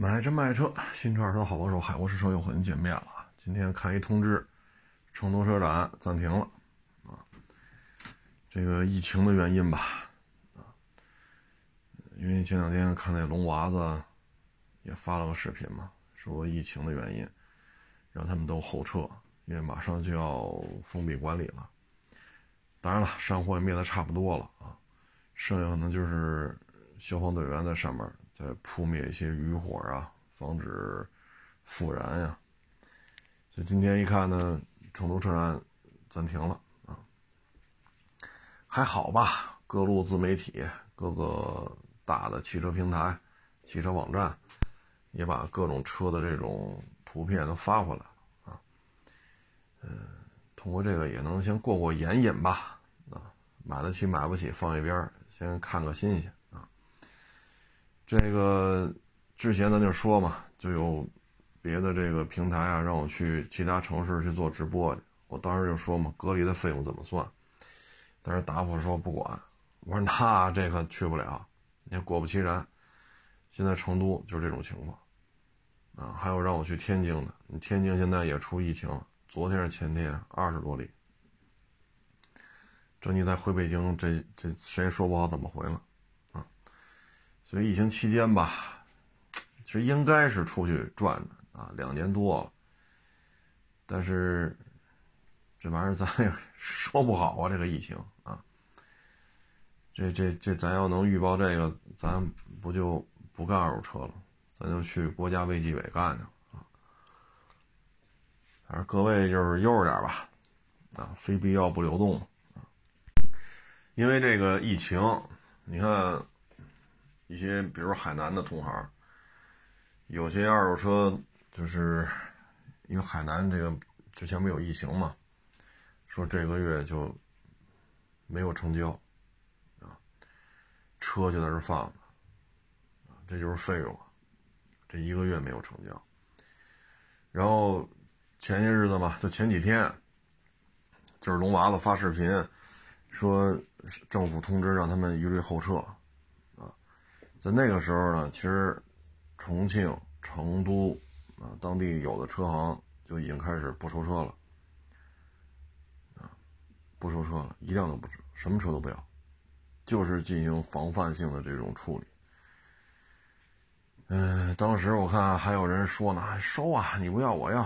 买车卖车，新车二手好帮手，海沃试车又和您见面了。今天看一通知，成都车展暂停了啊。这个疫情的原因吧，啊，因为前两天看那龙娃子也发了个视频嘛，说疫情的原因让他们都后撤，因为马上就要封闭管理了。当然了，山火也灭的差不多了啊，剩下可能就是消防队员在上面。再扑灭一些余火啊，防止复燃呀。所以今天一看呢，成都车展暂停了啊，还好吧？各路自媒体、各个大的汽车平台、汽车网站也把各种车的这种图片都发回来啊。嗯，通过这个也能先过过眼瘾吧啊，买得起买不起放一边，先看个新鲜。这个之前咱就说嘛，就有别的这个平台啊，让我去其他城市去做直播去。我当时就说嘛，隔离的费用怎么算？但是答复说不管。我说那这个去不了。你看，果不其然，现在成都就是这种情况啊。还有让我去天津的，你天津现在也出疫情了，昨天是前天二十多例。这你再回北京，这这谁也说不好怎么回了。所以疫情期间吧，其实应该是出去转转啊，两年多了。但是这玩意儿咱也 说不好啊，这个疫情啊，这这这咱要能预报这个，咱不就不干二手车了，咱就去国家卫计委干去啊。反正各位就是悠着点吧，啊，非必要不流动啊。因为这个疫情，你看。一些比如海南的同行，有些二手车就是因为海南这个之前没有疫情嘛，说这个月就没有成交啊，车就在这放着，这就是费用，这一个月没有成交。然后前些日子嘛，就前几天，就是龙娃子发视频说政府通知让他们一律后撤。在那个时候呢，其实重庆、成都啊，当地有的车行就已经开始不收车了，啊，不收车了，一辆都不收，什么车都不要，就是进行防范性的这种处理。嗯，当时我看还有人说呢，收啊，你不要我要，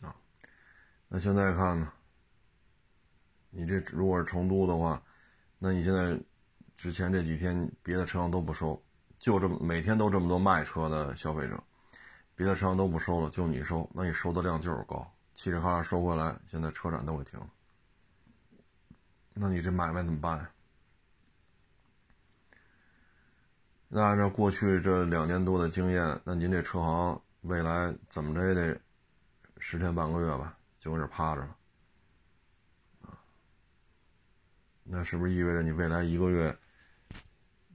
啊，那现在看呢，你这如果是成都的话，那你现在。之前这几天别的车行都不收，就这么每天都这么多卖车的消费者，别的车行都不收了，就你收，那你收的量就是高，嘁哩哈啦收回来，现在车展都给停了，那你这买卖怎么办呀？那按照过去这两年多的经验，那您这车行未来怎么着也得十天半个月吧，就搁这趴着了，啊，那是不是意味着你未来一个月？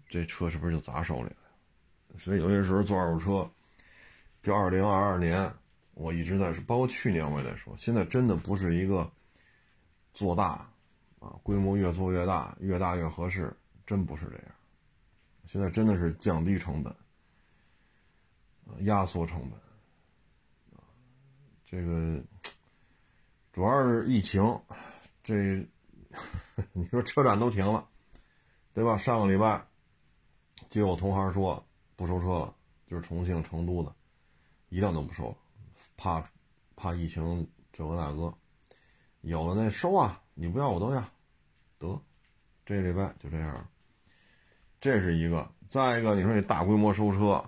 这车是不是就砸手里了？所以有些时候做二手车，就二零二二年，我一直在说，包括去年我也在说，现在真的不是一个做大啊，规模越做越大，越大越合适，真不是这样。现在真的是降低成本，压缩成本，这个主要是疫情，这 你说车展都停了，对吧？上个礼拜。就有同行说不收车了，就是重庆、成都的，一辆都不收，怕怕疫情这个那个，有的那收啊，你不要我都要，得，这礼拜就这样，这是一个。再一个，你说你大规模收车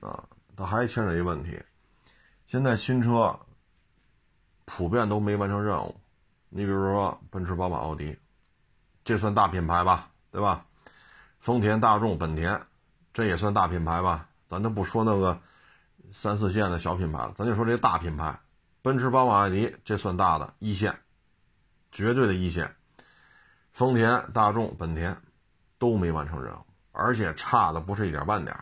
啊，它还牵扯一问题，现在新车普遍都没完成任务，你比如说奔驰、宝马、奥迪，这算大品牌吧，对吧？丰田、大众、本田，这也算大品牌吧？咱都不说那个三四线的小品牌了，咱就说这大品牌，奔驰、宝马、奥迪，这算大的一线，绝对的一线。丰田、大众、本田都没完成任务，而且差的不是一点半点。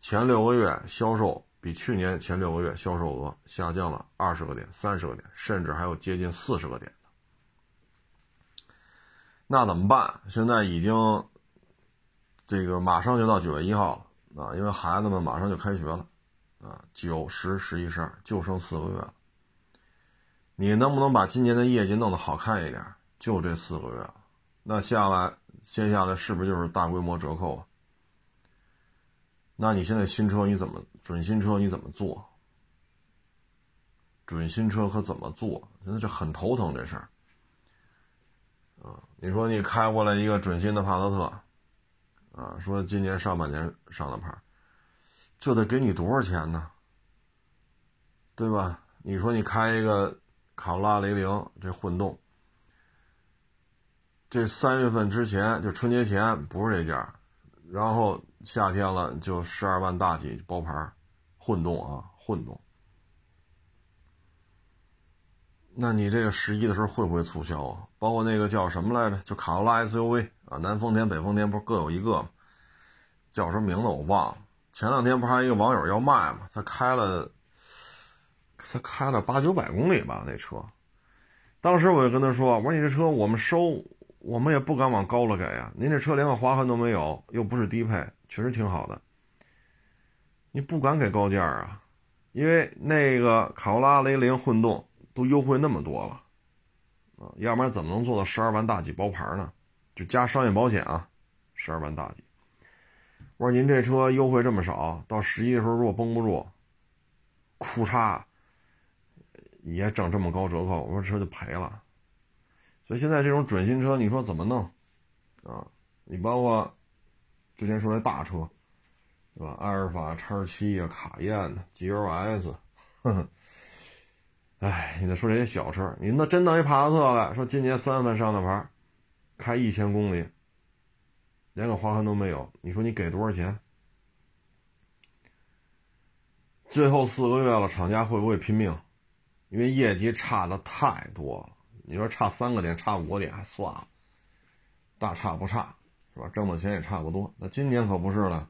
前六个月销售比去年前六个月销售额下降了二十个点、三十个点，甚至还有接近四十个点那怎么办？现在已经。这个马上就到九月一号了啊，因为孩子们马上就开学了，啊，九、十、十一、十二，就剩四个月了。你能不能把今年的业绩弄得好看一点？就这四个月，那下来，接下来是不是就是大规模折扣啊？那你现在新车你怎么准新车你怎么做？准新车可怎么做？现在这很头疼这事儿。啊，你说你开过来一个准新的帕萨特，啊，说今年上半年上的牌，这得给你多少钱呢？对吧？你说你开一个卡罗拉雷凌这混动，这三月份之前就春节前不是这价，然后夏天了就十二万大几包牌，混动啊，混动。那你这个十一的时候会不会促销啊？包括那个叫什么来着？就卡罗拉 SUV 啊，南丰田、北丰田不是各有一个吗？叫什么名字我忘了。前两天不还有一个网友要卖吗？他开了，他开了八九百公里吧那车。当时我就跟他说：“我说你这车我们收，我们也不敢往高了给啊。您这车连个划痕都没有，又不是低配，确实挺好的。你不敢给高价啊，因为那个卡罗拉雷凌混动。”都优惠那么多了，啊，要不然怎么能做到十二万大几包牌呢？就加商业保险啊，十二万大几。我说您这车优惠这么少，到十一的时候如果绷不住，库嚓也整这么高折扣，我说车就赔了。所以现在这种准新车，你说怎么弄啊？你包括之前说那大车，对吧？阿尔法叉七啊，卡宴的 GLS，呵呵。哎，你再说这些小车，你那真弄一帕萨特来说，今年三月份上的牌，开一千公里，连个划痕都没有，你说你给多少钱？最后四个月了，厂家会不会拼命？因为业绩差的太多了。你说差三个点，差五个点还算了，大差不差，是吧？挣的钱也差不多。那今年可不是了，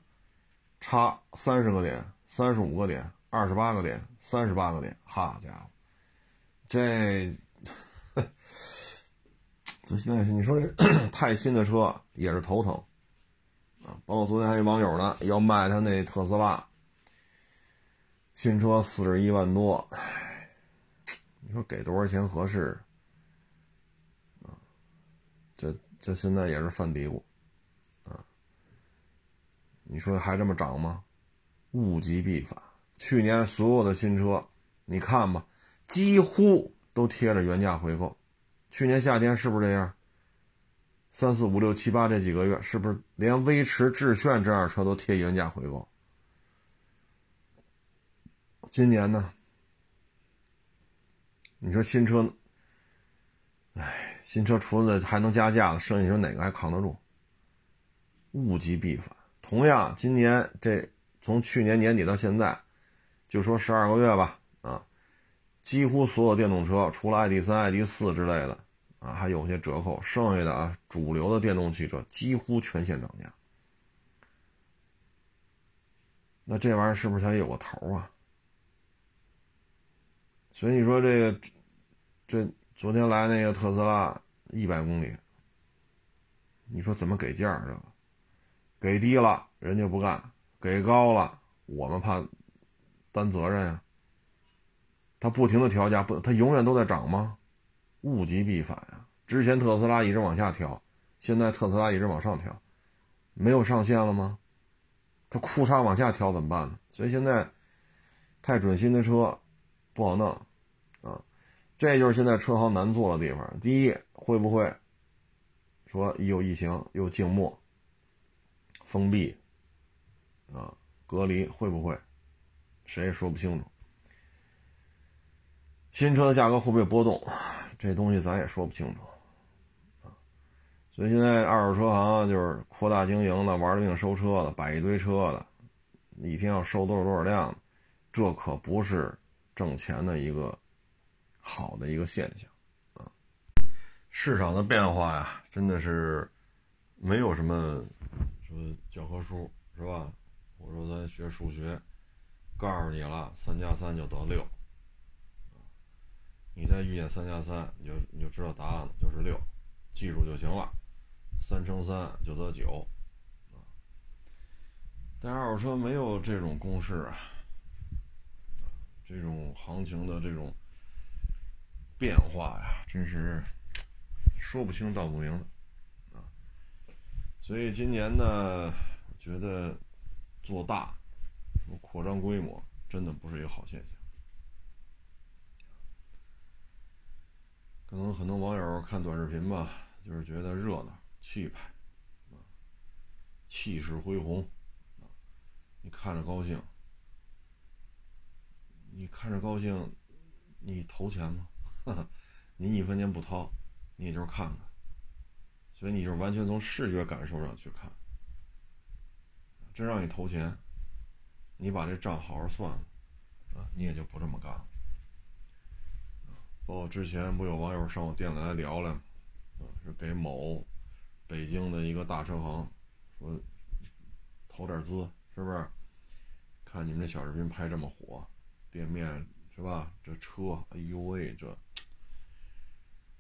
差三十个点、三十五个点、二十八个点、三十八个点，好家伙！这，这现在你说这 太新的车也是头疼啊！包括昨天还有网友呢要卖他那特斯拉新车四十一万多，你说给多少钱合适啊？这这现在也是犯嘀咕啊！你说还这么涨吗？物极必反，去年所有的新车，你看吧。几乎都贴着原价回购，去年夏天是不是这样？三四五六七八这几个月是不是连威驰、致炫这样车都贴原价回购？今年呢？你说新车，哎，新车除了还能加价的，剩下说哪个还扛得住？物极必反。同样，今年这从去年年底到现在，就说十二个月吧。几乎所有电动车，除了 ID.3、ID.4 之类的，啊，还有些折扣。剩下的啊，主流的电动汽车几乎全线涨价。那这玩意儿是不是才有个头啊？所以你说这个，这昨天来那个特斯拉一百公里，你说怎么给价这个？给低了人家不干，给高了我们怕担责任呀。它不停的调价，不，它永远都在涨吗？物极必反呀！之前特斯拉一直往下调，现在特斯拉一直往上调，没有上限了吗？它库嚓往下调怎么办呢？所以现在太准新的车不好弄啊！这就是现在车行难做的地方。第一，会不会说一有疫情又静默、封闭啊、隔离，会不会？谁也说不清楚。新车的价格会不会波动？这东西咱也说不清楚啊。所以现在二手车行就是扩大经营的，玩命收车的，摆一堆车的，一天要收多少多少辆，这可不是挣钱的一个好的一个现象啊。市场的变化呀，真的是没有什么什么教科书是吧？我说咱学数学，告诉你了，三加三就得六。你再遇见三加三，你就你就知道答案了，就是六，记住就行了。三乘三就得九，啊。但二手车没有这种公式啊，这种行情的这种变化呀，真是说不清道不明的啊。所以今年呢，觉得做大、扩张规模，真的不是一个好现象。可能很多网友看短视频吧，就是觉得热闹、气派，啊，气势恢宏，啊，你看着高兴，你看着高兴，你投钱吗？你一分钱不掏，你也就是看看，所以你就是完全从视觉感受上去看，真让你投钱，你把这账好好算了，啊，你也就不这么干了。哦，之前不有网友上我店里来聊聊，啊，是给某北京的一个大车行说投点资，是不是？看你们这小视频拍这么火，店面是吧？这车，哎呦喂，这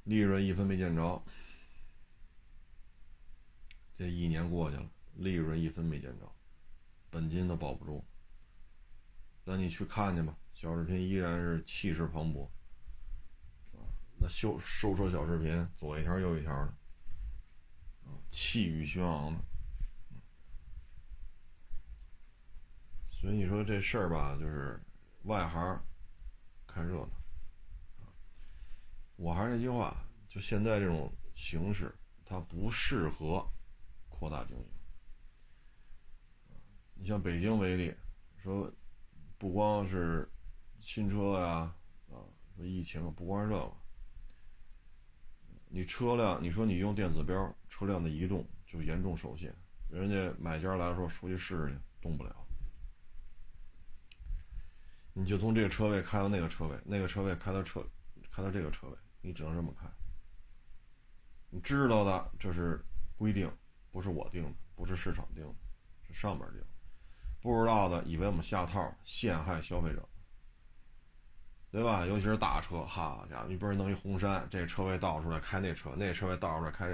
利润一分没见着，这一年过去了，利润一分没见着，本金都保不住。那你去看去吧，小视频依然是气势磅礴。那修收车小视频，左一条右一条的，气宇轩昂的，所以你说这事儿吧，就是外行看热闹。我还是那句话，就现在这种形式，它不适合扩大经营。你像北京为例，说不光是新车呀，啊，说疫情不光是这个。你车辆，你说你用电子标，车辆的移动就严重受限。人家买家来说，出去试试去，动不了。你就从这个车位开到那个车位，那个车位开到车，开到这个车位，你只能这么开。你知道的，这是规定，不是我定的，不是市场定的，是上边定。不知道的，以为我们下套，陷害消费者。对吧？尤其是大车，好家伙，你不是弄一红山，这车位倒出来开那车，那车位倒出来开，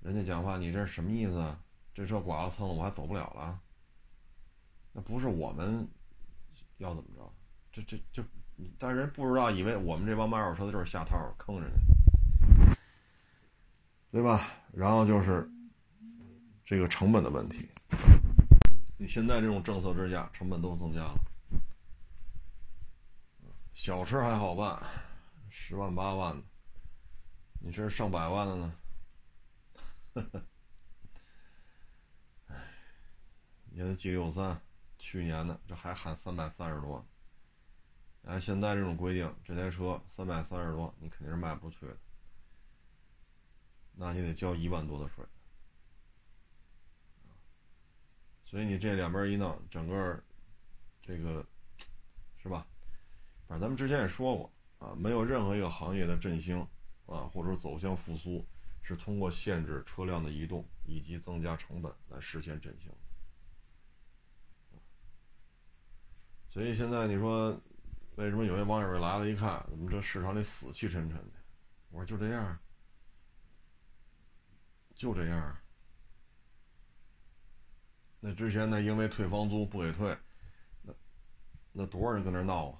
人家讲话，你这是什么意思？这车剐了蹭了，我还走不了了？那不是我们要怎么着？这这这，但人不知道，以为我们这帮卖二手车的就是下套坑人家，对吧？然后就是这个成本的问题，你现在这种政策之下，成本都增加了。小车还好办，十万八万的，你这上百万的呢？呵呵。哎，你看 G 六三，去年的这还喊三百三十多，哎，现在这种规定，这台车三百三十多，你肯定是卖不出去的，那你得交一万多的税。所以你这两边一弄，整个这个？咱们之前也说过啊，没有任何一个行业的振兴啊，或者走向复苏，是通过限制车辆的移动以及增加成本来实现振兴。所以现在你说，为什么有些网友来了一看，怎么这市场里死气沉沉的？我说就这样，就这样。那之前呢，因为退房租不给退，那那多少人跟那闹啊？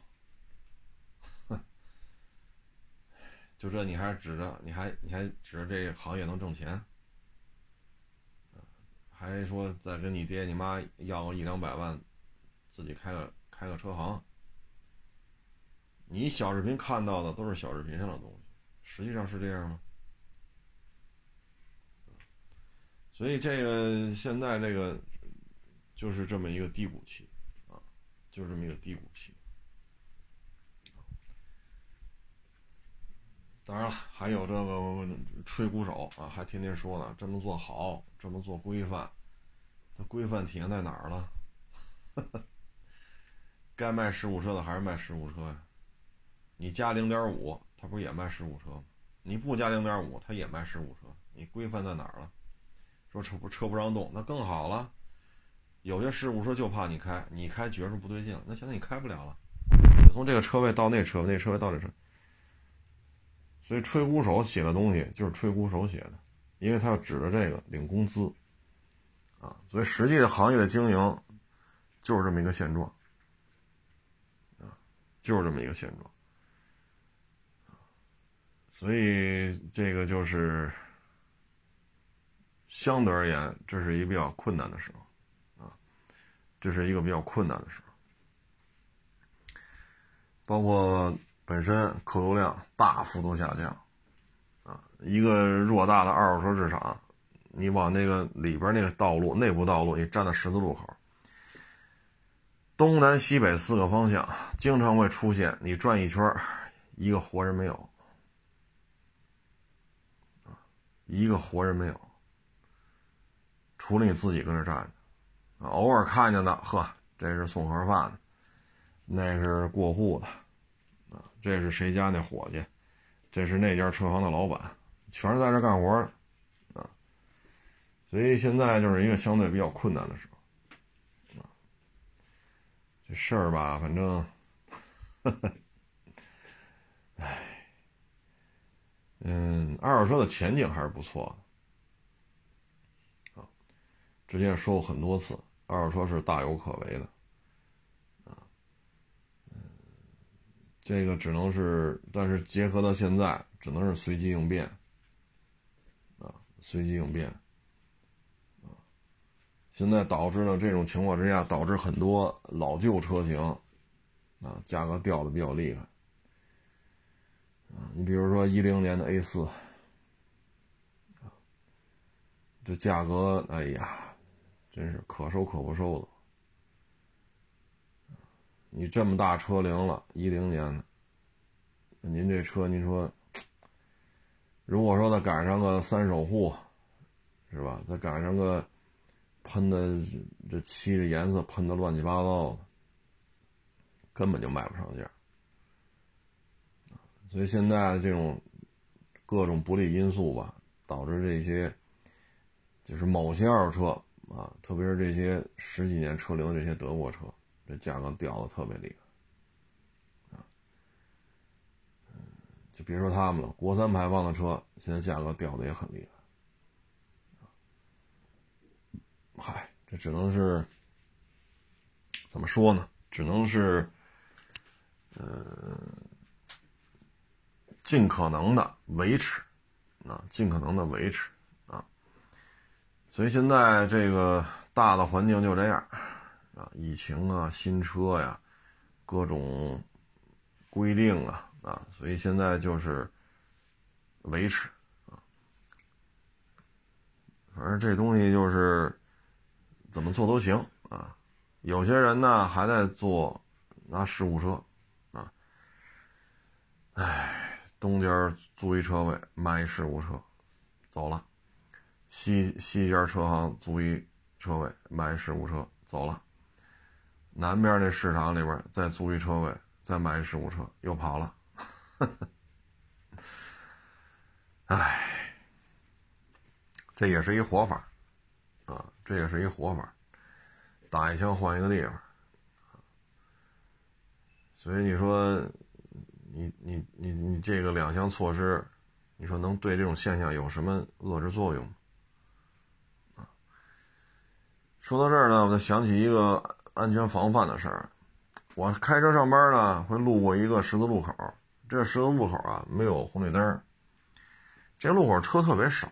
就这你还指着你还你还指着这个行业能挣钱，还说再跟你爹你妈要个一两百万，自己开个开个车行。你小视频看到的都是小视频上的东西，实际上是这样吗？所以这个现在这个就是这么一个低谷期啊，就这么一个低谷期。当然了，还有这个吹鼓手啊，还天天说呢，这么做好，这么做规范，它规范体现在哪儿了？该卖十五车的还是卖十五车呀？你加零点五，它不是也卖十五车吗？你不加零点五，它也卖十五车，你规范在哪儿了？说车不车不让动，那更好了。有些十五车就怕你开，你开觉着不对劲，那现在你开不了了。你从这个车位到那车位，那车位到这车。所以吹鼓手写的东西就是吹鼓手写的，因为他要指着这个领工资，啊，所以实际的行业的经营就是这么一个现状，啊，就是这么一个现状，所以这个就是相对而言，这是一个比较困难的时候，啊，这是一个比较困难的时候，包括本身客流量大幅度下降，啊，一个偌大的二手车市场。你往那个里边那个道路内部道路，你站在十字路口，东南西北四个方向，经常会出现你转一圈，一个活人没有，一个活人没有，除了你自己跟那站着，偶尔看见的，呵，这是送盒饭的，那是过户的，这是谁家那伙计，这是那家车行的老板，全是在这干活的。所以现在就是一个相对比较困难的时候，啊，这事儿吧，反正，唉，嗯，二手车的前景还是不错的，啊，之前说过很多次，二手车是大有可为的，啊，嗯，这个只能是，但是结合到现在，只能是随机应变，啊，随机应变。现在导致呢这种情况之下，导致很多老旧车型啊价格掉的比较厉害啊。你比如说一零年的 A 四，这价格哎呀，真是可收可不收的。你这么大车龄了，一零年的，您这车您说，如果说再赶上个三手户，是吧？再赶上个。喷的这漆的颜色喷的乱七八糟的，根本就卖不上价。所以现在这种各种不利因素吧，导致这些就是某些二手车啊，特别是这些十几年车龄的这些德国车，这价格掉的特别厉害啊。就别说他们了，国三排放的车现在价格掉的也很厉害。嗨，这只能是怎么说呢？只能是，呃，尽可能的维持，啊，尽可能的维持啊。所以现在这个大的环境就这样，疫情啊，新车呀，各种规定啊，啊，所以现在就是维持啊。反正这东西就是。怎么做都行啊，有些人呢还在做拿事故车啊，哎，东家租一车位卖一事故车，走了；西西家车行租一车位卖事故车，走了；南边那市场里边再租一车位再买一事故车，又跑了。哎，这也是一活法。啊，这也是一活法，打一枪换一个地方，所以你说，你你你你这个两项措施，你说能对这种现象有什么遏制作用？说到这儿呢，我就想起一个安全防范的事儿。我开车上班呢，会路过一个十字路口，这十字路口啊没有红绿灯，这路口车特别少。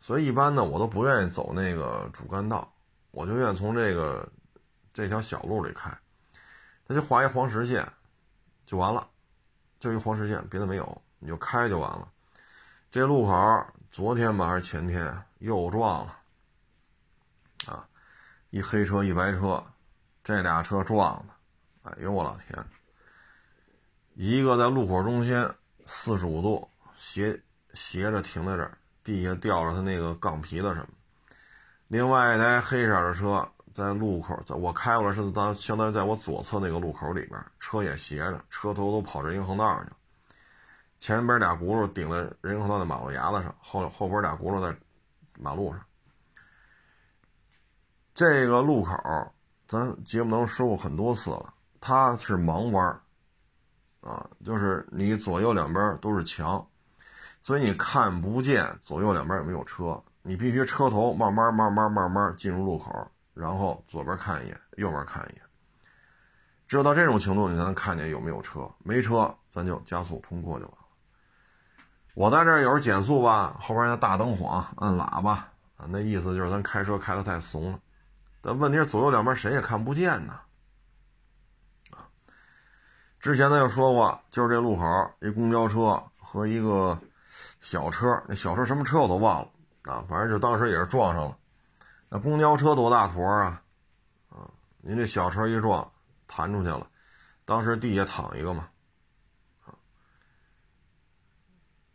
所以一般呢，我都不愿意走那个主干道，我就愿意从这个这条小路里开，他就画一黄实线，就完了，就一黄实线，别的没有，你就开就完了。这路口昨天吧还是前天又撞了，啊，一黑车一白车，这俩车撞的，哎呦我老天！一个在路口中心四十五度斜斜着停在这儿。地下吊着他那个杠皮子什么，另外一台黑色的车在路口，在我开过来是当相当于在我左侧那个路口里边，车也斜着，车头都跑人行横道上去了，前边俩轱辘顶在人行横道的马路牙子上，后后边俩轱辘在马路上。这个路口咱节目能说过很多次了，它是盲弯啊，就是你左右两边都是墙。所以你看不见左右两边有没有车，你必须车头慢慢慢慢慢慢进入路口，然后左边看一眼，右边看一眼，只有到这种程度，你才能看见有没有车。没车，咱就加速通过就完了。我在这儿有时减速吧，后边那大灯晃，按喇叭啊，那意思就是咱开车开的太怂了。但问题是左右两边谁也看不见呢。之前咱就说过，就是这路口一公交车和一个小车，那小车什么车我都忘了啊，反正就当时也是撞上了。那公交车多大坨啊？啊，您这小车一撞，弹出去了，当时地下躺一个嘛。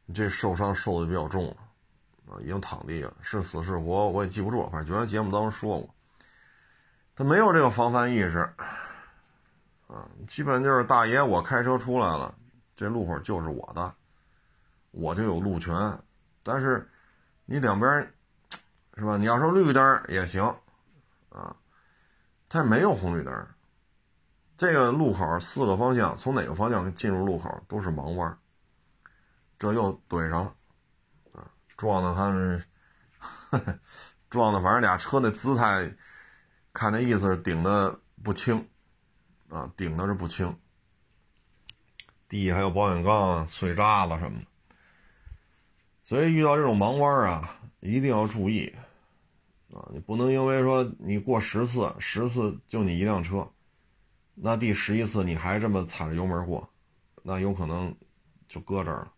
你这受伤受的比较重了，啊，已经躺地了，是死是活我也记不住，反正原来节目当中说过，他没有这个防范意识，啊，基本就是大爷我开车出来了，这路口就是我的，我就有路权，但是你两边是吧？你要说绿灯也行，啊，他没有红绿灯，这个路口四个方向从哪个方向进入路口都是盲弯。这又怼上了，啊，撞的他们，撞的反正俩车那姿态，看那意思是顶的不轻，啊，顶的是不轻，地还有保险杠碎渣子什么的，所以遇到这种盲弯啊，一定要注意，啊，你不能因为说你过十次，十次就你一辆车，那第十一次你还这么踩着油门过，那有可能就搁这儿了。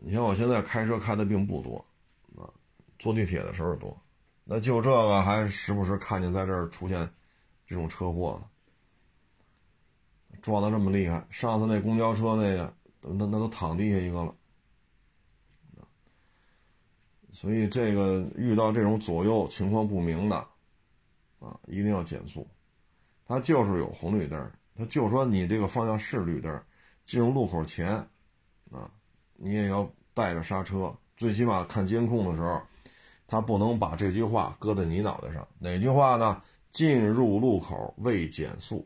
你像我现在开车开的并不多，啊，坐地铁的时候多，那就这个还时不时看见在这儿出现这种车祸呢，撞的这么厉害。上次那公交车那个，那那都躺地下一个了，所以这个遇到这种左右情况不明的，啊，一定要减速。它就是有红绿灯，它就说你这个方向是绿灯，进入路口前，啊。你也要带着刹车，最起码看监控的时候，他不能把这句话搁在你脑袋上。哪句话呢？进入路口未减速，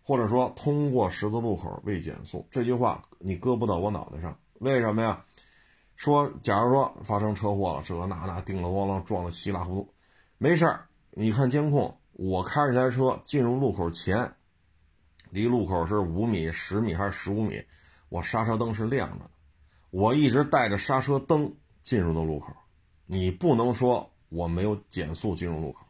或者说通过十字路口未减速，这句话你搁不到我脑袋上。为什么呀？说，假如说发生车祸了，这那那叮了咣啷撞的稀里糊涂，没事儿。你看监控，我开着台车进入路口前，离路口是五米、十米还是十五米？我刹车灯是亮着的，我一直带着刹车灯进入的路口，你不能说我没有减速进入路口，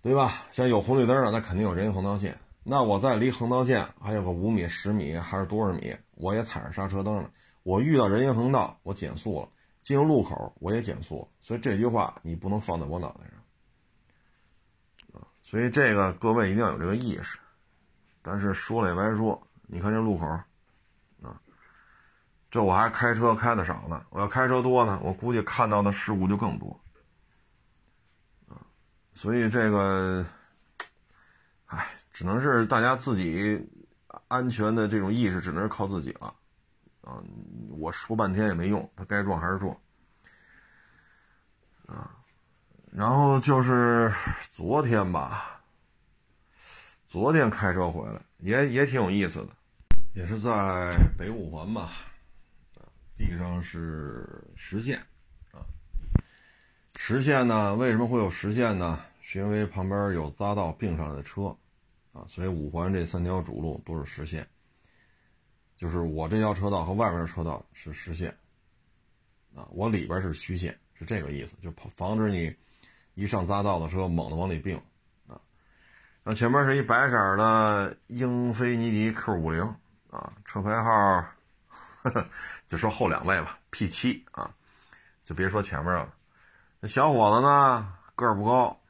对吧？像有红绿灯了，那肯定有人行横道线，那我在离横道线还有个五米、十米还是多少米，我也踩着刹车灯了。我遇到人行横道，我减速了，进入路口我也减速，所以这句话你不能放在我脑袋上啊！所以这个各位一定要有这个意识，但是说了也白说。你看这路口，这我还开车开的少呢。我要开车多呢，我估计看到的事故就更多，所以这个，哎，只能是大家自己安全的这种意识，只能是靠自己了，啊，我说半天也没用，他该撞还是撞，啊，然后就是昨天吧，昨天开车回来。也也挺有意思的，也是在北五环吧，地上是实线，啊，实线呢，为什么会有实线呢？是因为旁边有匝道并上来的车，啊，所以五环这三条主路都是实线，就是我这条车道和外边的车道是实线，啊，我里边是虚线，是这个意思，就防止你一上匝道的车猛的往里并。啊那前面是一白色的英菲尼迪 Q 五零啊，车牌号，就说后两位吧，P 七啊，就别说前面了。那小伙子呢，个儿不高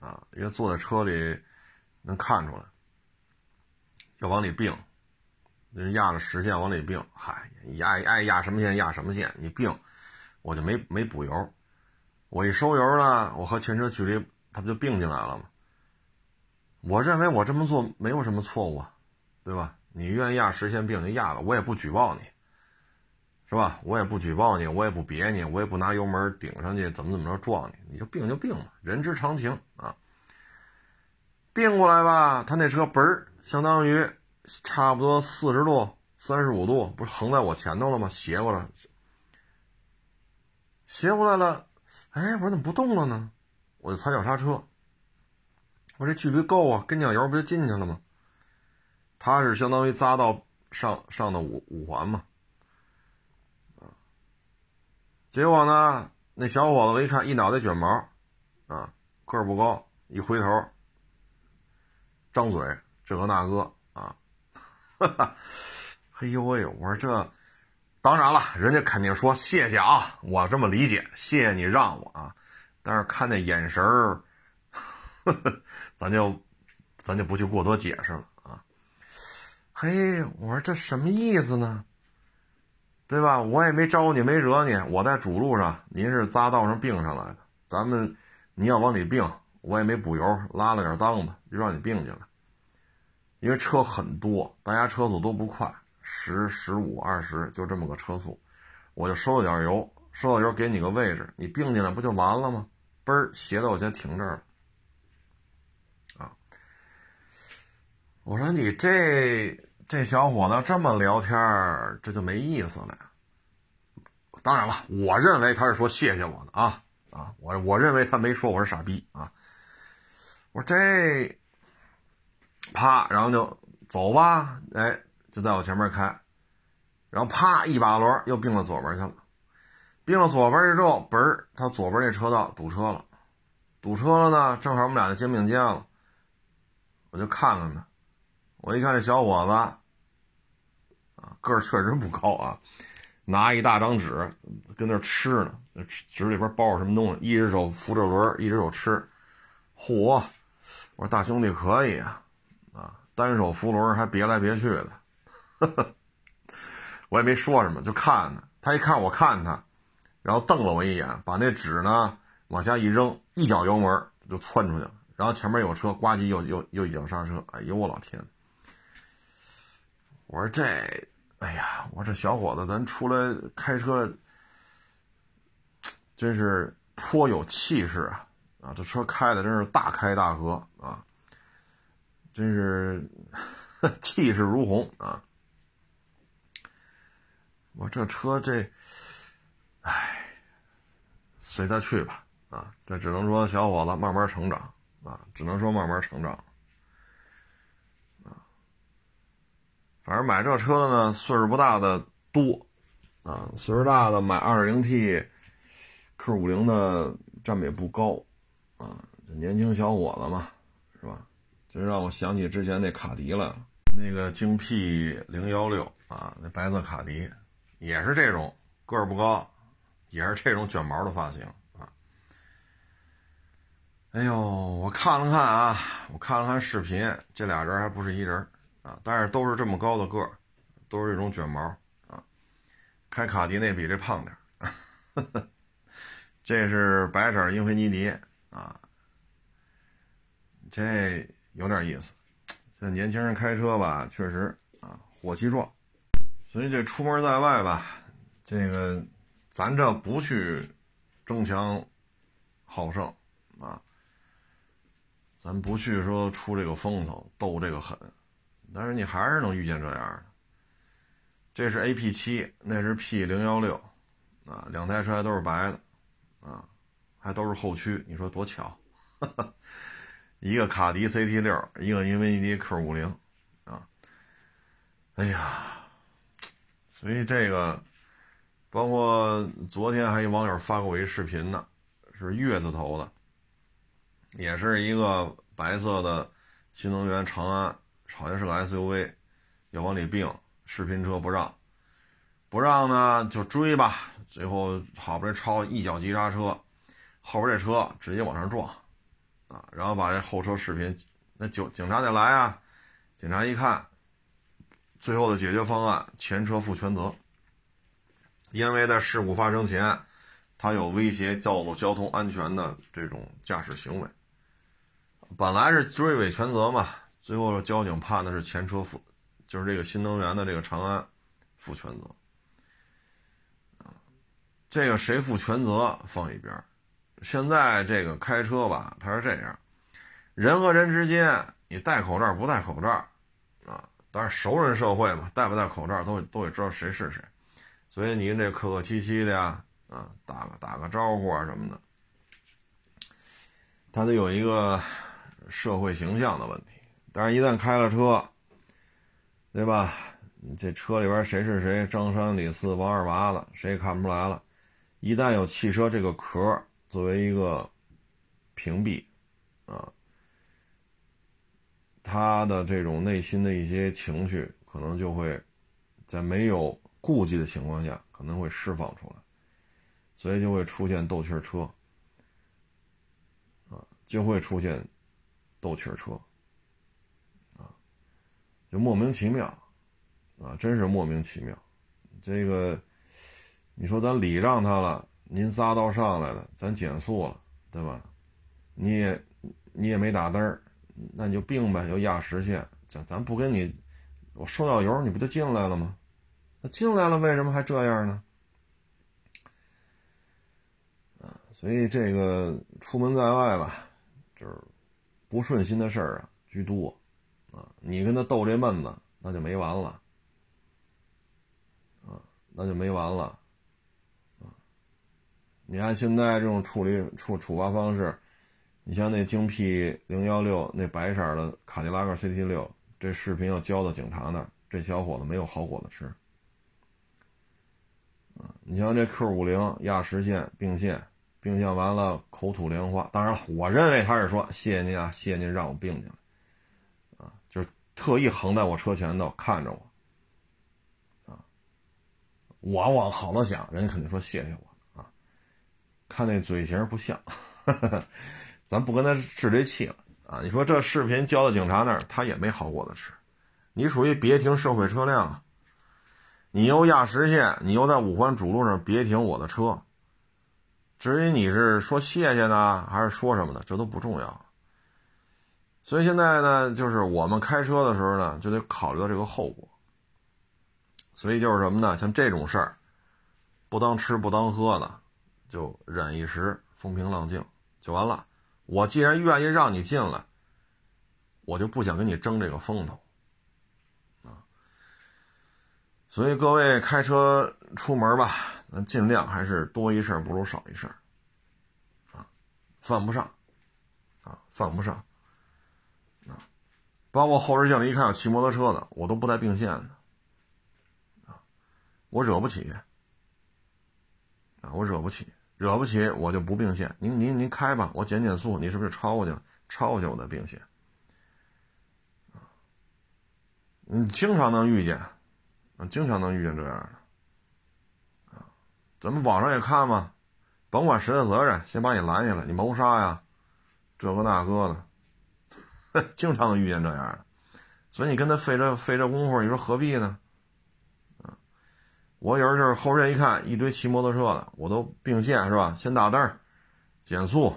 啊，因为坐在车里能看出来，要往里并，就压着实线往里并。嗨，压爱压什么线压什么线，你并，我就没没补油，我一收油呢，我和前车距离它不就并进来了吗？我认为我这么做没有什么错误啊，对吧？你愿意压实线并就压吧，我也不举报你，是吧？我也不举报你，我也不别你，我也不拿油门顶上去怎么怎么着撞你，你就病就病了，人之常情啊。并过来吧，他那车嘣儿，相当于差不多四十度、三十五度，不是横在我前头了吗？斜过来，斜过来了，哎，我说怎么不动了呢？我就踩脚刹车。我这距离够啊，跟酱油不就进去了吗？他是相当于匝道上上的五五环嘛，啊，结果呢，那小伙子一看一脑袋卷毛，啊，个儿不高，一回头，张嘴这个那个啊，哈哈，哎呦喂，我说这，当然了，人家肯定说谢谢啊，我这么理解，谢谢你让我啊，但是看那眼神儿。呵呵，咱就，咱就不去过多解释了啊。嘿，我说这什么意思呢？对吧？我也没招你，没惹你，我在主路上，您是匝道上并上来的，咱们你要往里并，我也没补油，拉了点档子就让你并进来。因为车很多，大家车速都不快，十、十五、二十，就这么个车速，我就收了点油，收了油给你个位置，你并进来不就完了吗？嘣儿，斜到我先停这儿了。我说你这这小伙子这么聊天这就没意思了。当然了，我认为他是说谢谢我的啊啊，我我认为他没说我是傻逼啊。我说这，啪，然后就走吧，哎，就在我前面开，然后啪一把轮又并到左边去了，并到左边去之后，嘣儿，他左边那车道堵车了，堵车了呢，正好我们俩就肩并肩了，我就看看他。我一看这小伙子，个儿确实不高啊，拿一大张纸跟那吃呢，纸里边包着什么东西？一只手扶着轮，一只手吃。嚯！我说大兄弟可以啊，啊，单手扶轮还别来别去的。我也没说什么，就看他。他一看我看他，然后瞪了我一眼，把那纸呢往下一扔，一脚油门就窜出去了。然后前面有车，呱唧又又又一脚刹车。哎呦我老天！我说这，哎呀，我这小伙子，咱出来开车，真是颇有气势啊！啊，这车开的真是大开大合啊，真是 气势如虹啊！我这车这，哎，随他去吧啊！这只能说小伙子慢慢成长啊，只能说慢慢成长。反正买这车的呢，岁数不大的多，啊，岁数大的买 2.0T Q50 的占比不高，啊，年轻小伙子嘛，是吧？就让我想起之前那卡迪了，那个京 P 零幺六啊，那白色卡迪，也是这种个儿不高，也是这种卷毛的发型啊。哎呦，我看了看啊，我看了看视频，这俩人还不是一人。啊，但是都是这么高的个儿，都是这种卷毛啊。开卡迪那比这胖点儿，这是白色英菲尼迪啊，这有点意思。现在年轻人开车吧，确实啊，火气壮。所以这出门在外吧，这个咱这不去争强好胜啊，咱不去说出这个风头，斗这个狠。但是你还是能遇见这样的，这是 A P 七，那是 P 零幺六，啊，两台车还都是白的，啊，还都是后驱，你说多巧，一个卡迪 C T 六，一个英菲尼迪 Q 五零，啊，哎呀，所以这个，包括昨天还有网友发过我一视频呢，是月字头的，也是一个白色的新能源长安。好像是个 SUV，要往里并，视频车不让，不让呢就追吧，最后好不容易超一脚急刹车，后边这车直接往上撞，啊，然后把这后车视频，那警警察得来啊，警察一看，最后的解决方案，前车负全责，因为在事故发生前，他有威胁道路交通安全的这种驾驶行为，本来是追尾全责嘛。最后，交警判的是前车负，就是这个新能源的这个长安负全责。这个谁负全责放一边现在这个开车吧，他是这样，人和人之间，你戴口罩不戴口罩，啊，当然熟人社会嘛，戴不戴口罩都都得知道谁是谁，所以您这客客气气的呀，啊，打个打个招呼啊什么的，他得有一个社会形象的问题。但是，一旦开了车，对吧？这车里边谁是谁，张三李四王二麻子，谁也看不出来了。一旦有汽车这个壳作为一个屏蔽，啊，他的这种内心的一些情绪，可能就会在没有顾忌的情况下，可能会释放出来，所以就会出现斗气车，啊，就会出现斗气车。就莫名其妙，啊，真是莫名其妙。这个，你说咱礼让他了，您匝道上来了，咱减速了，对吧？你也你也没打灯儿，那你就并呗，就压实线。咱咱不跟你，我收到油，你不就进来了吗？那进来了，为什么还这样呢？啊，所以这个出门在外吧，就是不顺心的事儿啊居多。啊，你跟他斗这闷子，那就没完了，啊，那就没完了，啊，你看现在这种处理处处罚方式，你像那京 P 零幺六那白色的卡迪拉克 CT 六，这视频要交到警察那，这小伙子没有好果子吃，啊，你像这 Q 五零压实线并线，并线完了口吐莲花，当然了，我认为他是说谢谢您啊，谢谢您让我并进来。特意横在我车前头看着我，啊，我往好了想，人家肯定说谢谢我啊。看那嘴型不像，咱不跟他置这气了啊。你说这视频交到警察那儿，他也没好果子吃。你属于别停社会车辆，你又压实线，你又在五环主路上别停我的车。至于你是说谢谢呢，还是说什么的，这都不重要。所以现在呢，就是我们开车的时候呢，就得考虑到这个后果。所以就是什么呢？像这种事儿，不当吃不当喝的，就忍一时，风平浪静就完了。我既然愿意让你进来，我就不想跟你争这个风头啊。所以各位开车出门吧，咱尽量还是多一事不如少一事啊，犯不上啊，犯不上。包括后视镜里一看有骑摩托车的，我都不带并线的，我惹不起，啊，我惹不起，惹不起我就不并线。您您您开吧，我减减速，你是不是超过去了？超过去我再并线，啊，你经常能遇见，啊，经常能遇见这样的，啊，咱们网上也看嘛，甭管谁的责任，先把你拦下来，你谋杀呀，这个那个的。经常遇见这样的，所以你跟他费这费这功夫，你说何必呢？我有时候就是后视镜一看，一堆骑摩托车的，我都并线是吧？先打灯，减速，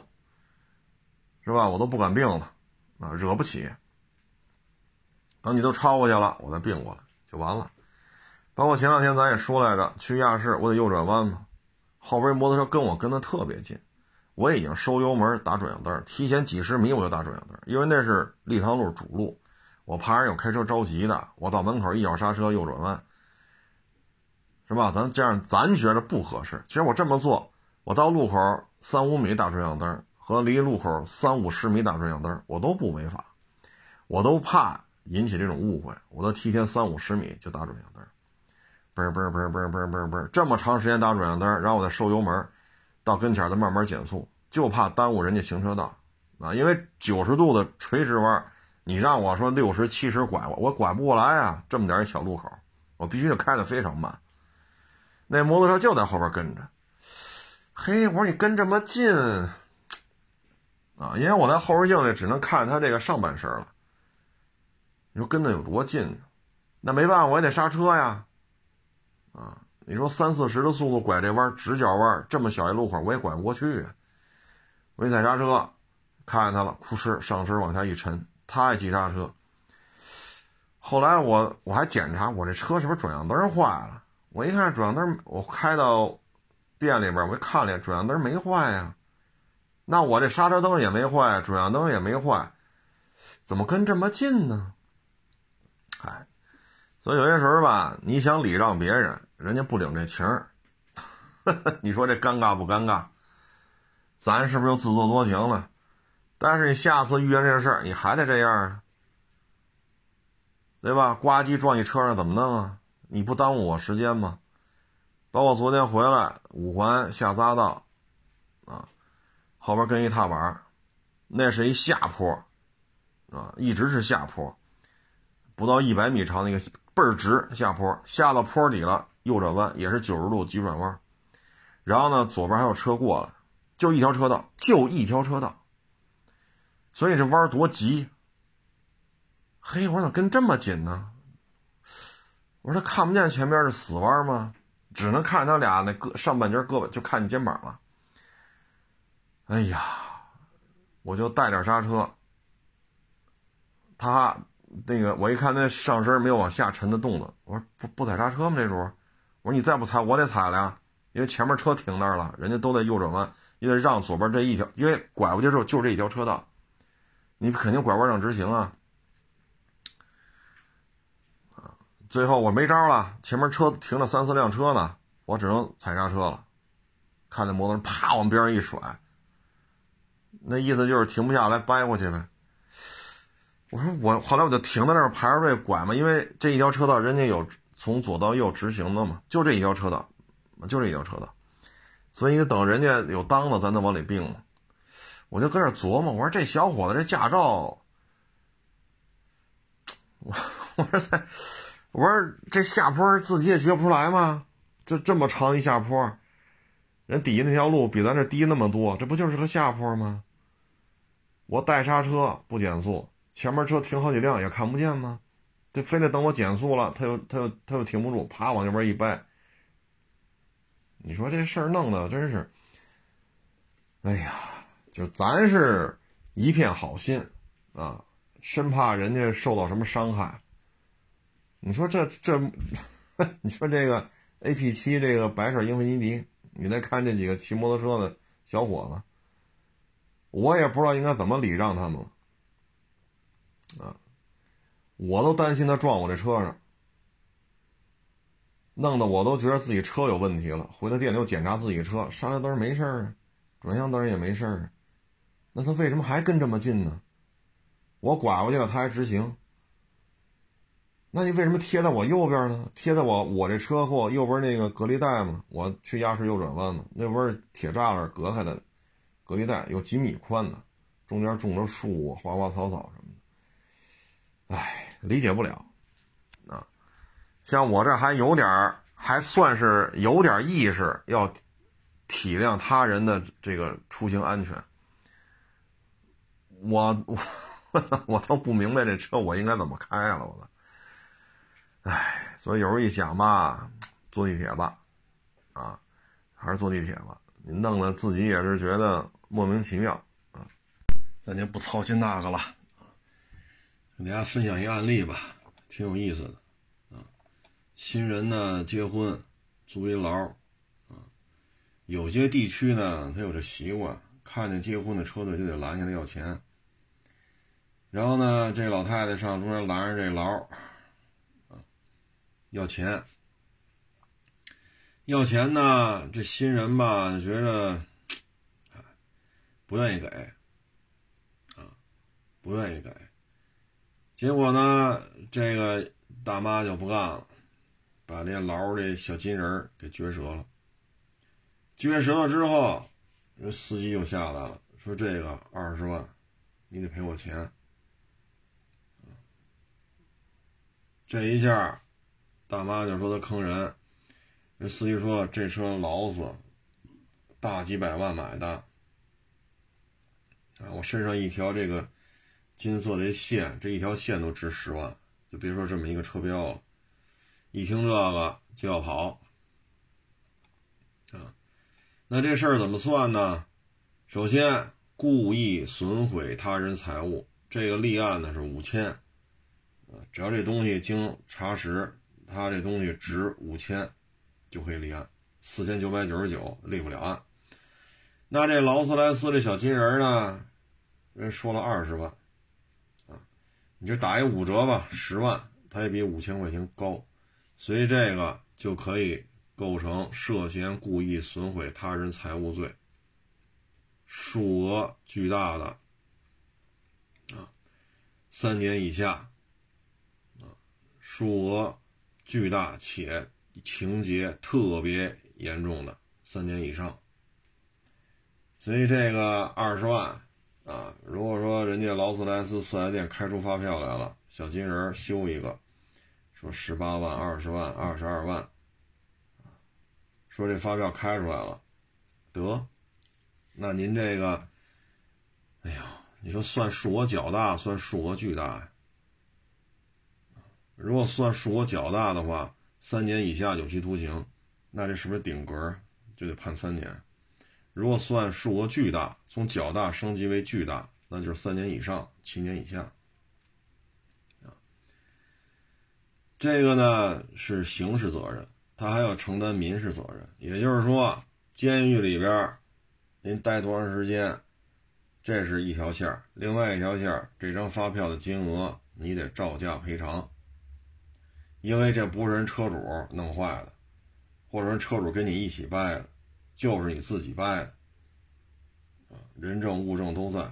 是吧？我都不敢并了，啊，惹不起。等你都超过去了，我再并过来就完了。包括前两天咱也说来着，去亚市我得右转弯嘛，后边摩托车跟我跟的特别近。我已经收油门打转向灯，提前几十米我就打转向灯，因为那是立汤路主路，我怕人有开车着急的，我到门口一脚刹车右转弯，是吧？咱这样咱觉得不合适。其实我这么做，我到路口三五米打转向灯和离路口三五十米打转向灯，我都不违法，我都怕引起这种误会，我都提前三五十米就打转向灯，嘣嘣嘣嘣嘣嘣嘣，这么长时间打转向灯，然后我再收油门。到跟前再慢慢减速，就怕耽误人家行车道啊！因为九十度的垂直弯，你让我说六十七十拐我，我拐不过来啊！这么点一小路口，我必须得开得非常慢。那摩托车就在后边跟着，嘿，我说你跟这么近啊！因为我在后视镜里只能看他这个上半身了。你说跟的有多近？那没办法，我也得刹车呀，啊！你说三四十的速度拐这弯，直角弯，这么小一路口，我也拐不过去啊。我一踩刹车，看见他了，扑哧上身往下一沉，他也急刹车。后来我我还检查我这车是不是转向灯坏了，我一看转向灯，我开到店里边，我一看了，转向灯没坏呀。那我这刹车灯也没坏，转向灯也没坏，怎么跟这么近呢？所以有些时候吧，你想礼让别人。人家不领这情儿，你说这尴尬不尴尬？咱是不是又自作多情了？但是你下次遇见这事儿，你还得这样啊，对吧？呱唧撞你车上怎么弄啊？你不耽误我时间吗？包括昨天回来五环下匝道，啊，后边跟一踏板，那是一下坡，啊，一直是下坡，不到一百米长的一个倍儿直下坡，下到坡底了，右转弯也是九十度急转弯，然后呢，左边还有车过来，就一条车道，就一条车道，所以这弯多急。嘿，我说怎么跟这么紧呢？我说他看不见前面是死弯吗？只能看他俩那胳上半截胳膊，就看你肩膀了。哎呀，我就带点刹车。他那个我一看那上身没有往下沉的动作，我说不不踩刹车吗？这时候，我说你再不踩我得踩了呀，因为前面车停那儿了，人家都在右转弯，也得让左边这一条，因为拐过去之后就这一条车道，你肯定拐弯让直行啊。最后我没招了，前面车停了三四辆车呢，我只能踩刹车了。看那摩托车啪往边上一甩，那意思就是停不下来，掰过去呗。我说我后来我就停在那儿排着队拐嘛，因为这一条车道人家有从左到右直行的嘛，就这一条车道，就这一条车道，所以你等人家有当了，咱再往里并嘛。我就搁这琢磨，我说这小伙子这驾照，我我说在。我说这下坡自己也觉不出来吗？这这么长一下坡，人底下那条路比咱这低那么多，这不就是个下坡吗？我带刹车不减速，前面车停好几辆也看不见吗？这非得等我减速了，他又他又他又停不住，啪往那边一掰。你说这事儿弄的真是，哎呀，就咱是一片好心啊，生怕人家受到什么伤害。你说这这，你说这个 A P 七这个白色英菲尼迪，你再看这几个骑摩托车的小伙子，我也不知道应该怎么礼让他们了，啊，我都担心他撞我这车上，弄得我都觉得自己车有问题了。回到店里又检查自己车，刹车灯没事儿啊，转向灯也没事儿啊，那他为什么还跟这么近呢？我拐过去了，他还直行。那你为什么贴在我右边呢？贴在我我这车后右边那个隔离带嘛，我去压实右转弯嘛，那不是铁栅栏隔开的隔离带，有几米宽的，中间种着树、花花草草什么，哎，理解不了啊。像我这还有点还算是有点意识，要体谅他人的这个出行安全。我我我都不明白这车我应该怎么开了，我。唉，所以有时候一想吧，坐地铁吧，啊，还是坐地铁吧。你弄得自己也是觉得莫名其妙啊。咱就不操心那个了。给大家分享一个案例吧，挺有意思的啊。新人呢结婚租一牢啊，有些地区呢他有这习惯，看见结婚的车队就得拦下来要钱。然后呢，这老太太上中间拦着这牢。要钱，要钱呢？这新人吧，觉着不愿意给，啊，不愿意给。结果呢，这个大妈就不干了，把这牢这小金人给撅折了。撅折了之后，这司机又下来了，说：“这个二十万，你得赔我钱。”这一下。大妈就说他坑人，这司机说这车老死，大几百万买的，啊，我身上一条这个金色的线，这一条线都值十万，就别说这么一个车标了。一听这个就要跑，啊，那这事儿怎么算呢？首先，故意损毁他人财物，这个立案呢是五千，啊，只要这东西经查实。他这东西值五千，就可以立案，四千九百九十九立不了案。那这劳斯莱斯这小金人呢？人说了二十万，你就打一五折吧，十万，他也比五千块钱高，所以这个就可以构成涉嫌故意损毁他人财物罪，数额巨大的三年以下，啊，数额巨大且情节特别严重的三年以上。所以这个二十万啊，如果说人家劳斯莱斯四 S 店开出发票来了，小金人修一个，说十八万、二十万、二十二万，说这发票开出来了，得，那您这个，哎呀。你说算数额较大，算数额巨大呀？如果算数额较大的话，三年以下有期徒刑，那这是不是顶格就得判三年？如果算数额巨大，从较大升级为巨大，那就是三年以上七年以下。这个呢是刑事责任，他还要承担民事责任。也就是说，监狱里边您待多长时间？这是一条线另外一条线这张发票的金额你得照价赔偿，因为这不是人车主弄坏的，或者人车主跟你一起掰的，就是你自己掰的，啊，人证物证都在，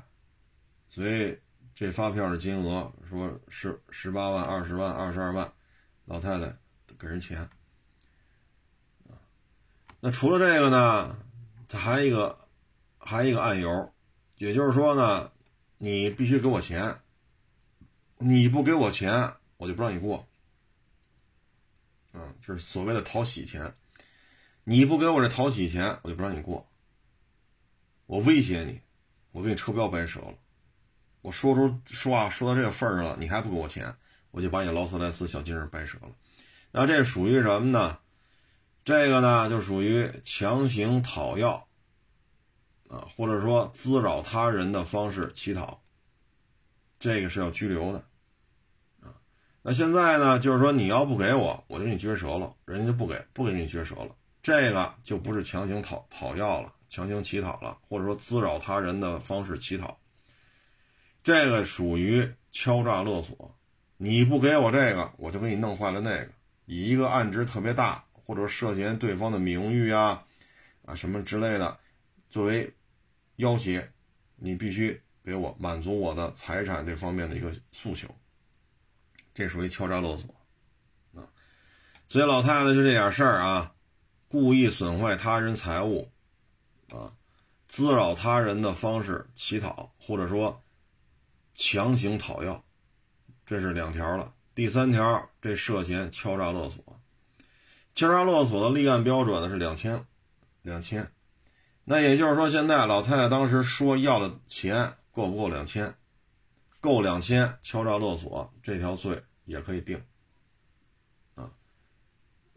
所以这发票的金额说是十八万、二十万、二十二万，老太太给人钱，啊，那除了这个呢，他还一个还一个案由。也就是说呢，你必须给我钱，你不给我钱，我就不让你过。啊，就是所谓的讨喜钱，你不给我这讨喜钱，我就不让你过。我威胁你，我给你车标掰折了。我说出说话说到这个份儿上了，你还不给我钱，我就把你劳斯莱斯小金人掰折了。那这属于什么呢？这个呢，就属于强行讨要。啊，或者说滋扰他人的方式乞讨，这个是要拘留的，啊，那现在呢，就是说你要不给我，我就给你撅折了，人家就不给，不给你撅折了，这个就不是强行讨讨要了，强行乞讨了，或者说滋扰他人的方式乞讨，这个属于敲诈勒索，你不给我这个，我就给你弄坏了那个，以一个案值特别大，或者涉嫌对方的名誉啊，啊什么之类的，作为。要挟，你必须给我满足我的财产这方面的一个诉求，这属于敲诈勒索啊。所以老太太就这点事儿啊，故意损坏他人财物啊，滋扰他人的方式乞讨，或者说强行讨要，这是两条了。第三条，这涉嫌敲诈勒索，敲诈勒索的立案标准呢是两千，两千。那也就是说，现在老太太当时说要的钱够不够两千？够两千，敲诈勒索这条罪也可以定。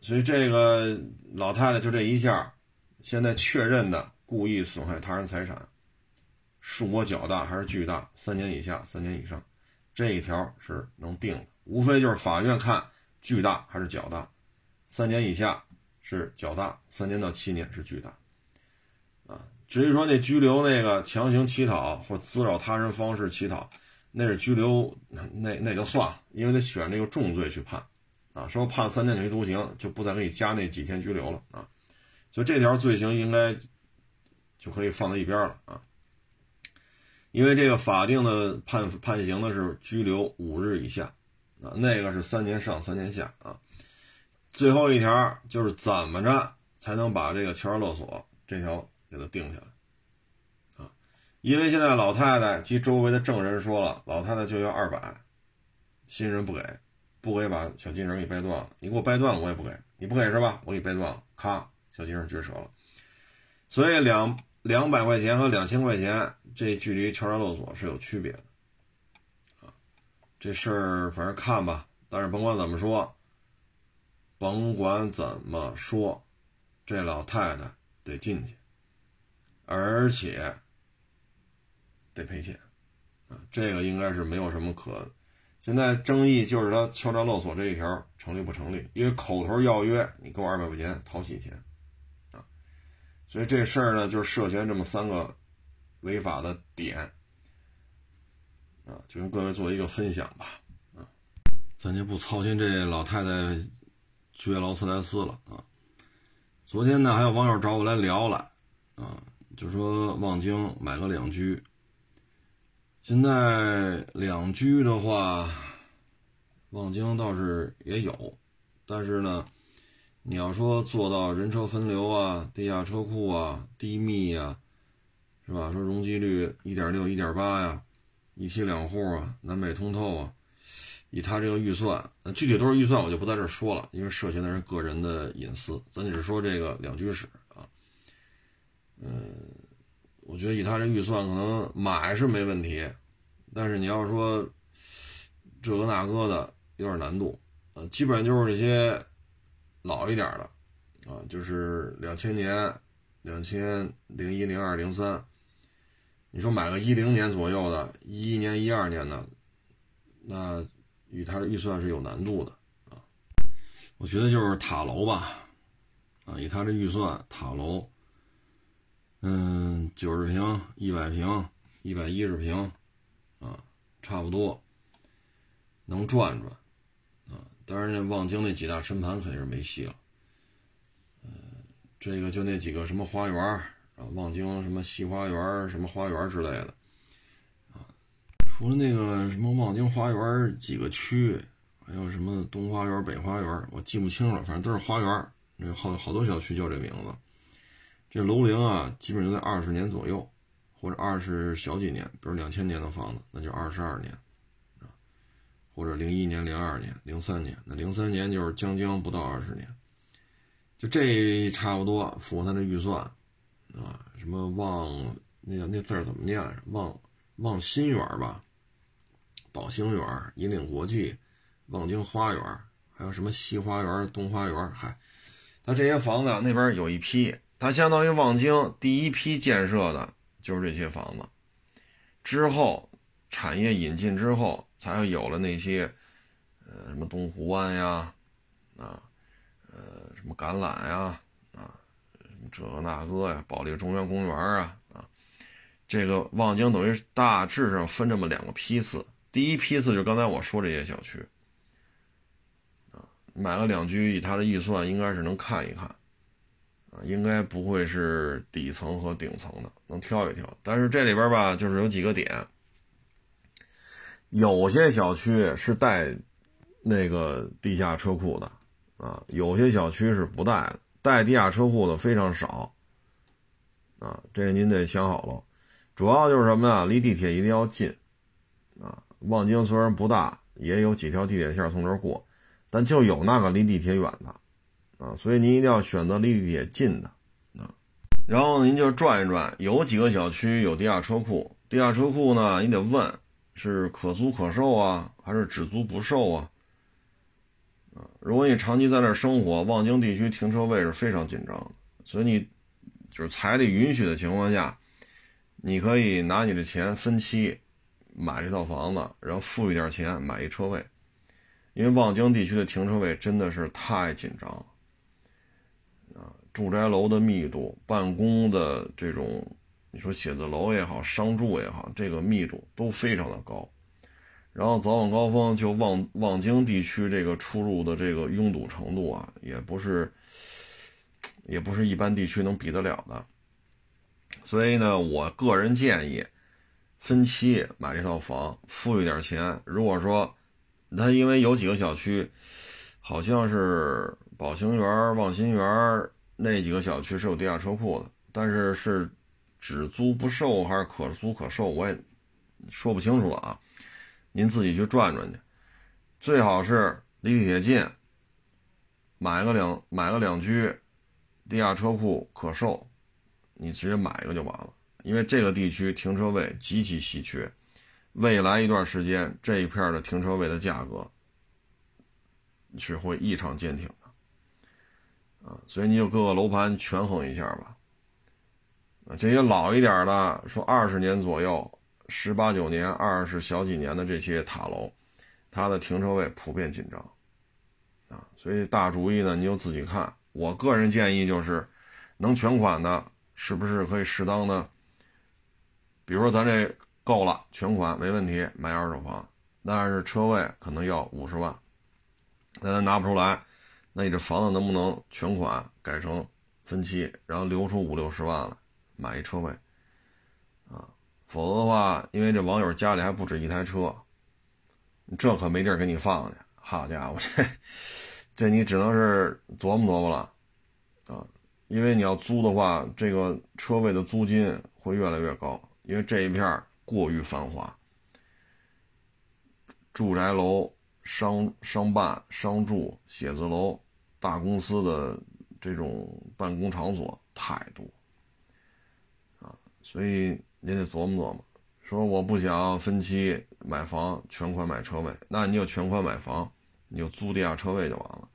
所以这个老太太就这一下，现在确认的故意损害他人财产，数额较大还是巨大？三年以下，三年以上，这一条是能定的。无非就是法院看巨大还是较大，三年以下是较大，三年到七年是巨大。啊至于说那拘留那个强行乞讨或滋扰他人方式乞讨，那是拘留，那那就算了，因为得选这个重罪去判，啊，说判三年有期徒刑，就不再给你加那几天拘留了啊，所以这条罪行应该就可以放在一边了啊，因为这个法定的判判刑的是拘留五日以下，啊，那个是三年上三年下啊，最后一条就是怎么着才能把这个敲诈勒索这条。给他定下来，啊，因为现在老太太及周围的证人说了，老太太就要二百，新人不给，不给把小金人给掰断了。你给我掰断了，我也不给。你不给是吧？我给你掰断了，咔，小金人撅折了。所以两两百块钱和两千块钱，这距离敲诈勒索是有区别的，啊，这事儿反正看吧。但是甭管怎么说，甭管怎么说，这老太太得进去。而且得赔钱啊，这个应该是没有什么可。现在争议就是他敲诈勒索这一条成立不成立？因为口头要约，你给我二百块钱讨喜钱啊，所以这事儿呢就是涉嫌这么三个违法的点啊，就跟各位做一个分享吧啊，咱就不操心这老太太撅劳斯莱斯了啊。昨天呢还有网友找我来聊了啊。就说望京买个两居，现在两居的话，望京倒是也有，但是呢，你要说做到人车分流啊、地下车库啊、低密呀，是吧？说容积率一点六、一点八呀，一梯两户啊，南北通透啊，以他这个预算，那具体多少预算我就不在这说了，因为涉嫌的是个人的隐私，咱只是说这个两居室啊，嗯。我觉得以他这预算，可能买是没问题，但是你要说这个那个的，有点难度。呃，基本上就是这些老一点的，啊，就是两千年、两千零一、零二、零三。你说买个一零年左右的，一一年、一二年的，那与他的预算是有难度的啊。我觉得就是塔楼吧，啊，以他这预算，塔楼。嗯，九十平、一百平、一百一十平，啊，差不多能转转，啊，当然那望京那几大深盘肯定是没戏了。嗯，这个就那几个什么花园啊，望京什么西花园、什么花园之类的，啊，除了那个什么望京花园几个区，还有什么东花园、北花园，我记不清了，反正都是花园，那好好多小区叫这名字。这楼龄啊，基本就在二十年左右，或者二十小几年，比如两千年的房子，那就二十二年，啊，或者零一年、零二年、零三年，那零三年就是将将不到二十年，就这差不多符合他的预算，啊，什么望那个那字儿怎么念？望望新园吧，宝兴园、银岭国际、望京花园，还有什么西花园、东花园，嗨，他这些房子那边有一批。它相当于望京第一批建设的就是这些房子，之后产业引进之后，才会有了那些，呃，什么东湖湾呀，啊，呃，什么橄榄呀，啊，这个那个呀，保利中央公园啊，啊，这个望京等于大致上分这么两个批次，第一批次就刚才我说这些小区，啊，买了两居，以他的预算应该是能看一看。应该不会是底层和顶层的，能挑一挑。但是这里边吧，就是有几个点，有些小区是带那个地下车库的啊，有些小区是不带的，带地下车库的非常少啊。这您得想好了，主要就是什么呀？离地铁一定要近啊。望京虽然不大，也有几条地铁线从这儿过，但就有那个离地铁远的。啊，所以您一定要选择离地铁近的啊，然后您就转一转，有几个小区有地下车库，地下车库呢，你得问是可租可售啊，还是只租不售啊？啊，如果你长期在那儿生活，望京地区停车位是非常紧张，所以你就是财力允许的情况下，你可以拿你的钱分期买这套房子，然后付一点钱买一车位，因为望京地区的停车位真的是太紧张了。住宅楼的密度，办公的这种，你说写字楼也好，商住也好，这个密度都非常的高。然后早晚高峰，就望望京地区这个出入的这个拥堵程度啊，也不是，也不是一般地区能比得了的。所以呢，我个人建议，分期买这套房，付一点钱。如果说，它因为有几个小区，好像是宝兴园、望新园。那几个小区是有地下车库的，但是是只租不售还是可租可售，我也说不清楚了啊。您自己去转转去，最好是离地铁近，买个两买个两居，地下车库可售，你直接买一个就完了。因为这个地区停车位极其稀缺，未来一段时间这一片的停车位的价格是会异常坚挺的。啊，所以你就各个楼盘权衡一下吧。啊，这些老一点的，说二十年左右、十八九年、二十小几年的这些塔楼，它的停车位普遍紧张。啊，所以大主意呢，你就自己看。我个人建议就是，能全款的，是不是可以适当的？比如说咱这够了，全款没问题，买二手房，但是车位可能要五十万，那咱拿不出来。那你这房子能不能全款改成分期，然后留出五六十万来买一车位，啊，否则的话，因为这网友家里还不止一台车，这可没地儿给你放去。好家伙，这这你只能是琢磨琢磨了啊！因为你要租的话，这个车位的租金会越来越高，因为这一片过于繁华，住宅楼、商商办、商住、写字楼、大公司的这种办公场所太多啊，所以您得琢磨琢磨。说我不想分期买房，全款买车位，那你就全款买房，你就租地下车位就完了。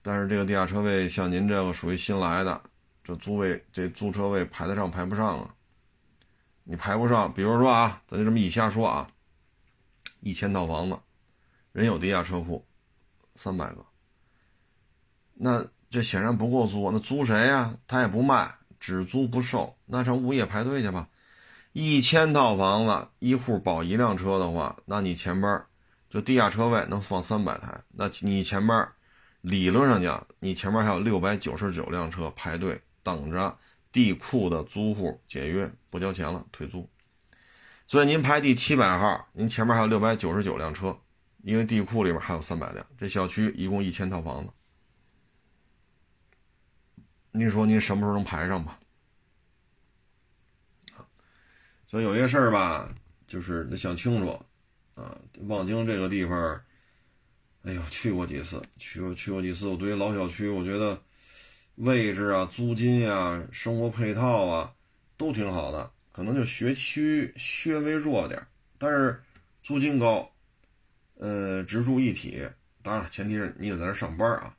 但是这个地下车位像您这个属于新来的，这租位这租车位排得上排不上啊？你排不上，比如说啊，咱就这么一瞎说啊，一千套房子，人有地下车库，三百个，那这显然不够租，那租谁呀？他也不卖，只租不售，那上物业排队去吧。一千套房子，一户保一辆车的话，那你前边就地下车位能放三百台，那你前边。理论上讲，你前面还有六百九十九辆车排队等着地库的租户解约不交钱了退租，所以您排第七百号，您前面还有六百九十九辆车，因为地库里边还有三百辆。这小区一共一千套房子，您说您什么时候能排上吧？所以有些事儿吧，就是得想清楚啊。望京这个地方。哎呦，去过几次，去过去过几次。我对于老小区，我觉得位置啊、租金呀、生活配套啊都挺好的，可能就学区略微弱点，但是租金高，呃，直住一体。当然，前提是你得在这上班啊。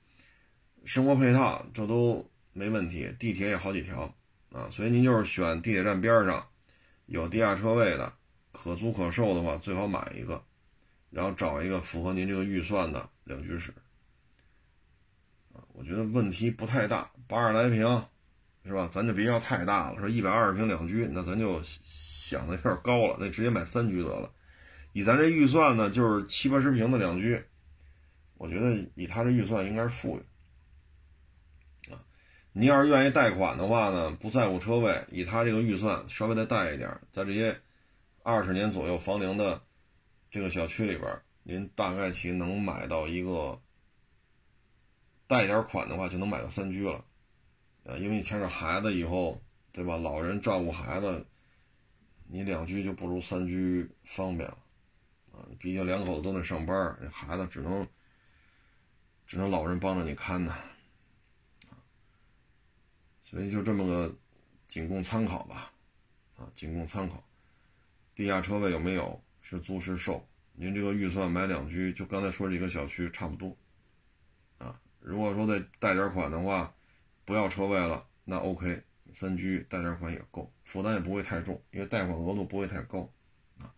生活配套这都没问题，地铁也好几条啊，所以您就是选地铁站边上有地下车位的，可租可售的话，最好买一个。然后找一个符合您这个预算的两居室，啊，我觉得问题不太大，八十来平，是吧？咱就别要太大了，说一百二十平两居，那咱就想的有点高了，那直接买三居得了。以咱这预算呢，就是七八十平的两居，我觉得以他这预算应该是富裕，你要是愿意贷款的话呢，不在乎车位，以他这个预算稍微再贷一点，在这些二十年左右房龄的。这个小区里边，您大概其能买到一个贷点款的话，就能买个三居了，呃，因为你牵着孩子以后，对吧？老人照顾孩子，你两居就不如三居方便了，啊，毕竟两口子都得上班，这孩子只能只能老人帮着你看呢，所以就这么个仅供参考吧，啊，仅供参考，地下车位有没有？是租是售，您这个预算买两居，就刚才说这个小区差不多，啊，如果说再贷点款的话，不要车位了，那 OK，三居贷点款也够，负担也不会太重，因为贷款额度不会太高，啊，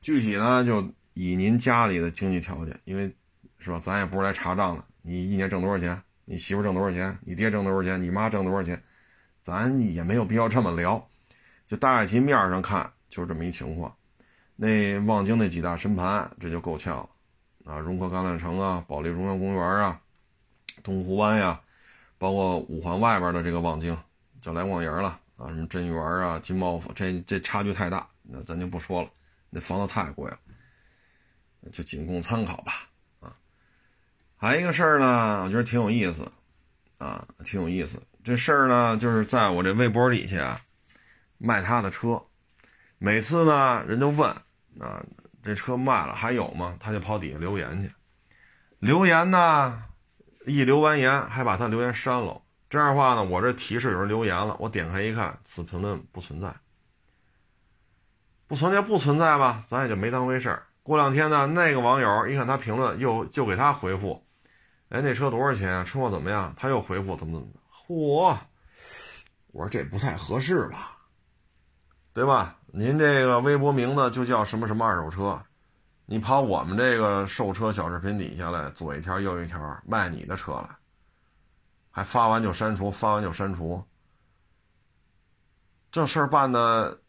具体呢就以您家里的经济条件，因为是吧，咱也不是来查账的，你一年挣多少钱，你媳妇挣多少钱，你爹挣多少钱，你妈挣多少钱，咱也没有必要这么聊，就大概其面上看就是这么一情况。那望京那几大神盘，这就够呛了啊！融科橄榄城啊，保利中央公园啊，东湖湾呀，包括五环外边的这个望京，叫来望营了啊，什么真园啊、金茂府，这这差距太大，那咱就不说了，那房子太贵了，就仅供参考吧！还有一个事儿呢，我觉得挺有意思啊，挺有意思。这事儿呢，就是在我这微博底下卖他的车。每次呢，人就问啊，这车卖了还有吗？他就跑底下留言去，留言呢，一留完言还把他留言删了。这样的话呢，我这提示有人留言了，我点开一看，此评论不存在，不存在不存在吧，咱也就没当回事儿。过两天呢，那个网友一看他评论，又就给他回复，哎，那车多少钱？车况怎么样？他又回复怎么怎么的。嚯，我说这不太合适吧，对吧？您这个微博名字就叫什么什么二手车，你跑我们这个售车小视频底下来，左一条右一条卖你的车来，还发完就删除，发完就删除，这事儿办的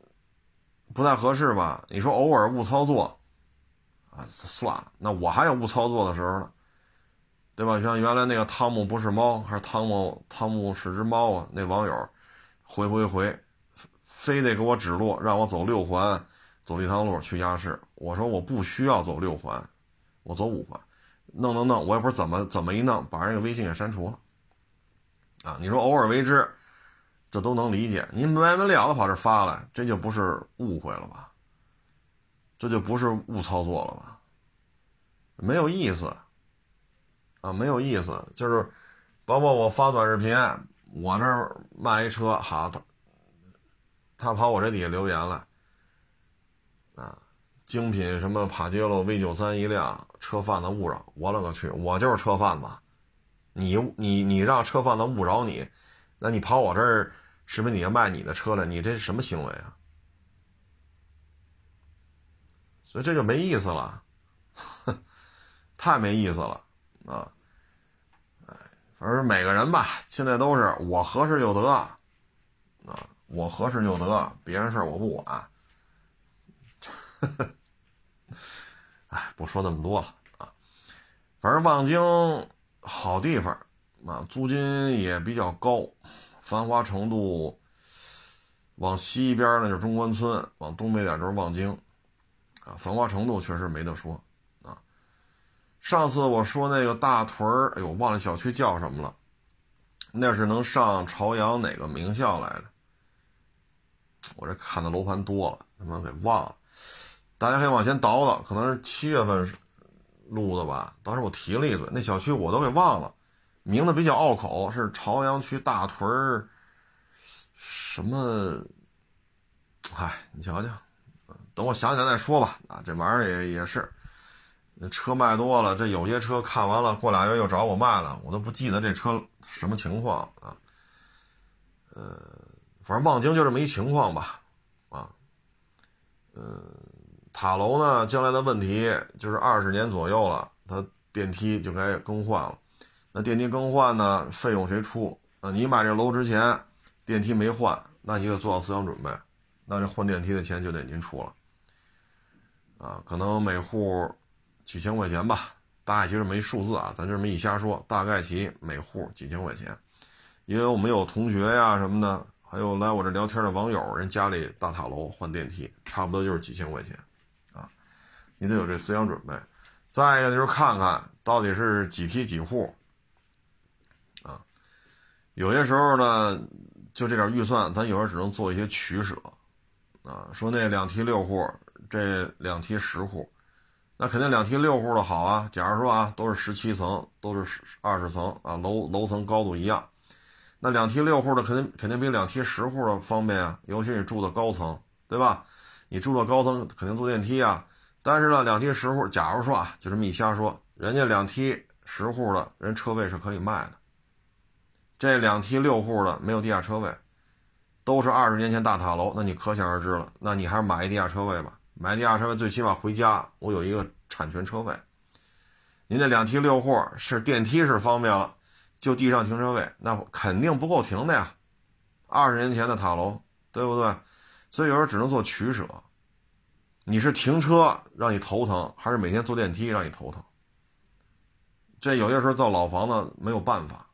不太合适吧？你说偶尔误操作啊，算了，那我还有误操作的时候呢，对吧？像原来那个汤姆不是猫，还是汤姆汤姆是只猫啊？那网友回回回。非得给我指路，让我走六环，走立汤路去亚市。我说我不需要走六环，我走五环，弄弄弄，我也不知道怎么怎么一弄，把人个微信给删除了。啊，你说偶尔为之，这都能理解。您没完没了的跑这发来，这就不是误会了吧？这就不是误操作了吧？没有意思啊，没有意思。就是包括我发短视频，我那儿卖一车，好，他他跑我这底下留言了，啊，精品什么帕杰罗 V 九三一辆，车贩子误扰，我勒个去，我就是车贩子。你你你让车贩子误扰你，那你跑我这儿是不是你要卖你的车了？你这是什么行为啊？所以这就没意思了，太没意思了啊！哎，反正每个人吧，现在都是我合适就得啊，我合适就得，别人事儿我不管。哎，不说那么多了啊，反正望京。好地方，啊，租金也比较高，繁华程度。往西边呢就是中关村，往东北点就是望京，啊，繁华程度确实没得说，上次我说那个大屯儿，哎呦，忘了小区叫什么了，那是能上朝阳哪个名校来着？我这看的楼盘多了，他妈给忘了。大家可以往前倒倒，可能是七月份。录的吧，当时我提了一嘴，那小区我都给忘了，名字比较拗口，是朝阳区大屯儿什么？嗨，你瞧瞧，等我想起来再说吧。啊，这玩意儿也也是，那车卖多了，这有些车看完了，过俩月又找我卖了，我都不记得这车什么情况啊。呃，反正望京就这么一情况吧，啊，呃。塔楼呢？将来的问题就是二十年左右了，它电梯就该更换了。那电梯更换呢？费用谁出？那你买这楼之前电梯没换，那你得做好思想准备。那这换电梯的钱就得您出了。啊，可能每户几千块钱吧，大概其实没数字啊，咱就这么一瞎说，大概其每户几千块钱。因为我们有同学呀什么的，还有来我这聊天的网友，人家里大塔楼换电梯，差不多就是几千块钱。啊你得有这思想准备，再一个就是看看到底是几梯几户，啊，有些时候呢，就这点预算，咱有时候只能做一些取舍，啊，说那两梯六户，这两梯十户，那肯定两梯六户的好啊。假如说啊，都是十七层，都是二十层啊，楼楼层高度一样，那两梯六户的肯定肯定比两梯十户的方便啊，尤其你住的高层，对吧？你住的高层肯定坐电梯啊。但是呢，两梯十户，假如说啊，就这么一瞎说，人家两梯十户的人车位是可以卖的，这两梯六户的没有地下车位，都是二十年前大塔楼，那你可想而知了。那你还是买一地下车位吧，买地下车位最起码回家我有一个产权车位。您那两梯六户是电梯是方便了，就地上停车位那肯定不够停的呀，二十年前的塔楼，对不对？所以有时候只能做取舍。你是停车让你头疼，还是每天坐电梯让你头疼？这有些时候造老房子没有办法，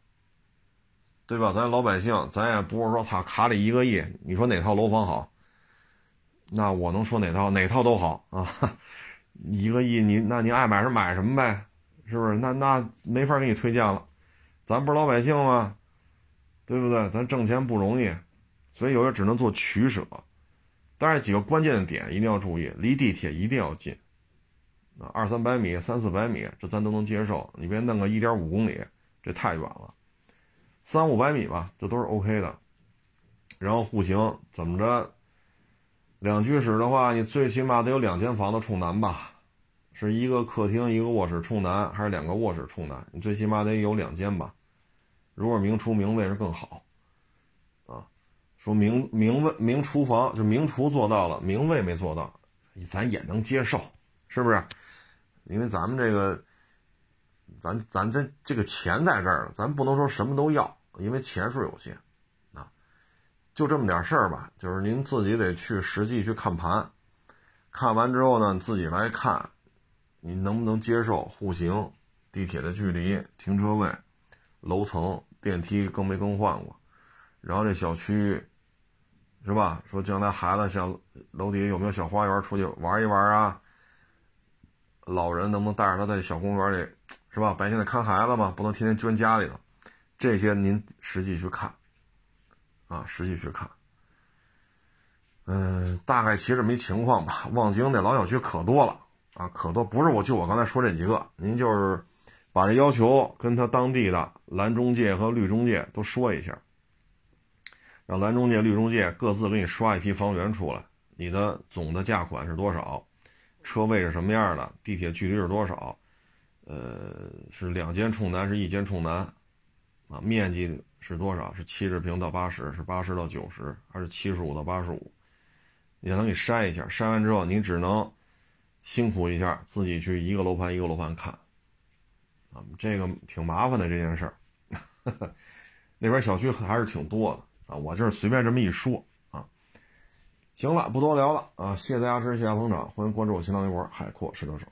对吧？咱老百姓，咱也不是说操卡里一个亿，你说哪套楼房好？那我能说哪套？哪套都好啊！一个亿，你那你爱买什么买什么呗，是不是？那那没法给你推荐了，咱不是老百姓吗？对不对？咱挣钱不容易，所以有时候只能做取舍。但是几个关键的点一定要注意，离地铁一定要近，啊，二三百米、三四百米，这咱都能接受。你别弄个一点五公里，这太远了。三五百米吧，这都是 OK 的。然后户型怎么着？两居室的话，你最起码得有两间房子冲南吧？是一个客厅一个卧室冲南，还是两个卧室冲南？你最起码得有两间吧？如果明厨明卫是更好。啊说明明卫明厨房就明厨做到了，明卫没做到，咱也能接受，是不是？因为咱们这个，咱咱这这个钱在这儿，咱不能说什么都要，因为钱数有限，就这么点事儿吧。就是您自己得去实际去看盘，看完之后呢，自己来看，你能不能接受户型、地铁的距离、停车位、楼层、电梯更没更换过，然后这小区。是吧？说将来孩子像楼底下有没有小花园，出去玩一玩啊？老人能不能带着他在小公园里，是吧？白天得看孩子嘛，不能天天捐家里头。这些您实际去看，啊，实际去看。嗯，大概其实没情况吧。望京那老小区可多了啊，可多。不是我就我刚才说这几个，您就是把这要求跟他当地的蓝中介和绿中介都说一下，让蓝中介、绿中介各自给你刷一批房源出来。你的总的价款是多少？车位是什么样的？地铁距离是多少？呃，是两间冲南，是一间冲南？啊，面积是多少？是七十平到八十？是八十到九十？还是七十五到八十五？也能给筛一下，筛完之后，你只能辛苦一下，自己去一个楼盘一个楼盘看，啊，这个挺麻烦的这件事儿。那边小区还是挺多的啊，我就是随便这么一说啊。行了，不多聊了啊，谢谢大家支持，谢谢捧场，欢迎关注我新浪微博海阔试车手。